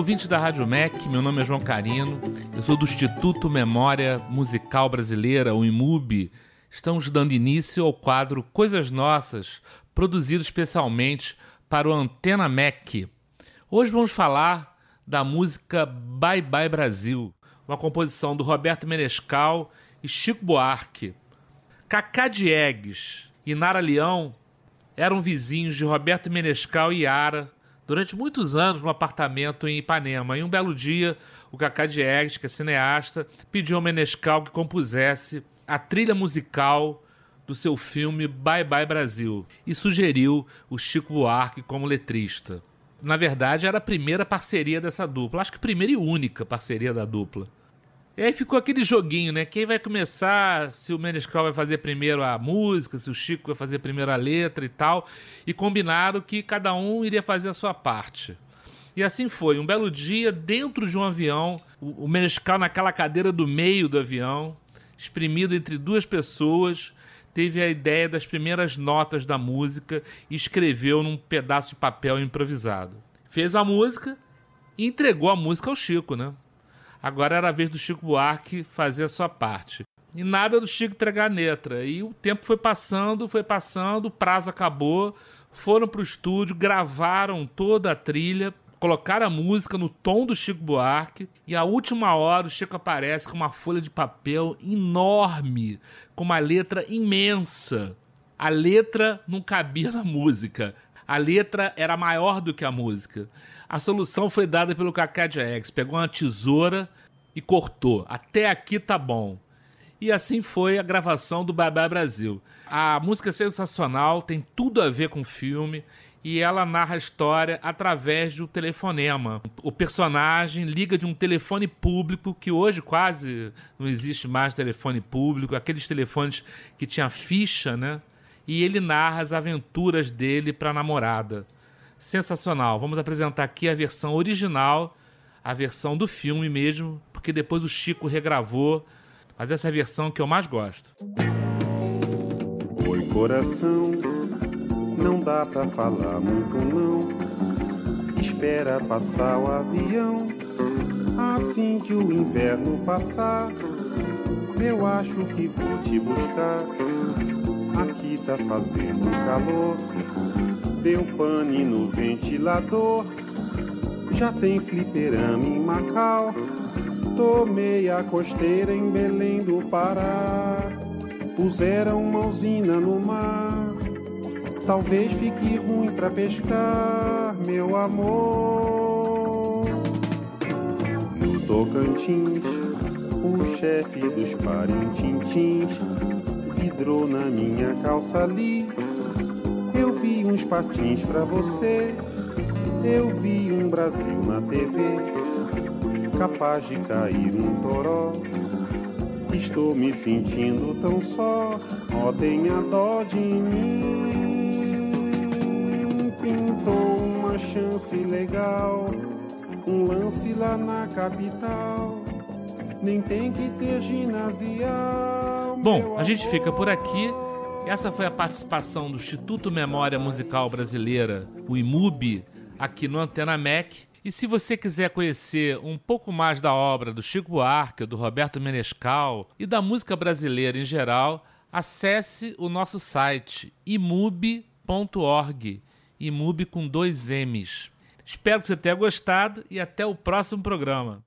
ouvintes da Rádio MEC, meu nome é João Carino, eu sou do Instituto Memória Musical Brasileira, o IMUB. Estamos dando início ao quadro Coisas Nossas, produzido especialmente para o Antena MEC. Hoje vamos falar da música Bye Bye Brasil, uma composição do Roberto Menescal e Chico Buarque. Cacá Diegues e Nara Leão eram vizinhos de Roberto Menescal e Yara durante muitos anos no apartamento em Ipanema. E um belo dia, o Cacá Diegues, que é cineasta, pediu ao Menescal que compusesse a trilha musical do seu filme Bye Bye Brasil e sugeriu o Chico Buarque como letrista. Na verdade, era a primeira parceria dessa dupla, acho que primeira e única parceria da dupla. E aí ficou aquele joguinho, né? Quem vai começar, se o Menescal vai fazer primeiro a música, se o Chico vai fazer primeiro a letra e tal. E combinaram que cada um iria fazer a sua parte. E assim foi. Um belo dia, dentro de um avião, o Menescal naquela cadeira do meio do avião, espremido entre duas pessoas, teve a ideia das primeiras notas da música e escreveu num pedaço de papel improvisado. Fez a música e entregou a música ao Chico, né? Agora era a vez do Chico Buarque fazer a sua parte. E nada do Chico entregar letra. E o tempo foi passando, foi passando, o prazo acabou. Foram para o estúdio, gravaram toda a trilha, colocaram a música no tom do Chico Buarque. E a última hora o Chico aparece com uma folha de papel enorme, com uma letra imensa. A letra não cabia na música. A letra era maior do que a música. A solução foi dada pelo Kaká X. Pegou uma tesoura e cortou. Até aqui tá bom. E assim foi a gravação do Babá Brasil. A música é sensacional, tem tudo a ver com o filme e ela narra a história através do telefonema. O personagem liga de um telefone público, que hoje quase não existe mais telefone público, aqueles telefones que tinha ficha, né? E ele narra as aventuras dele para a namorada sensacional. Vamos apresentar aqui a versão original, a versão do filme mesmo, porque depois o Chico regravou, mas essa é a versão que eu mais gosto. Oi, coração, não dá pra falar muito não. Espera passar o avião, assim que o inverno passar. Eu acho que vou te buscar. Aqui tá fazendo calor Deu pane no ventilador. Já tem fliperama em Macau. Tomei a costeira em Belém do Pará. Puseram uma usina no mar. Talvez fique ruim pra pescar, meu amor. No Tocantins, o chefe dos parintintins vidrou na minha calça ali eu vi uns patins pra você, eu vi um Brasil na TV, capaz de cair um toró. Estou me sentindo tão só, ó, tenha dó de mim. Pintou uma chance legal, um lance lá na capital. Nem tem que ter ginasial. Bom, a gente fica por aqui. Essa foi a participação do Instituto Memória Musical Brasileira, o IMUB, aqui no Antena MEC. E se você quiser conhecer um pouco mais da obra do Chico Buarque, do Roberto Menescal e da música brasileira em geral, acesse o nosso site imub.org, imub com dois M's. Espero que você tenha gostado e até o próximo programa.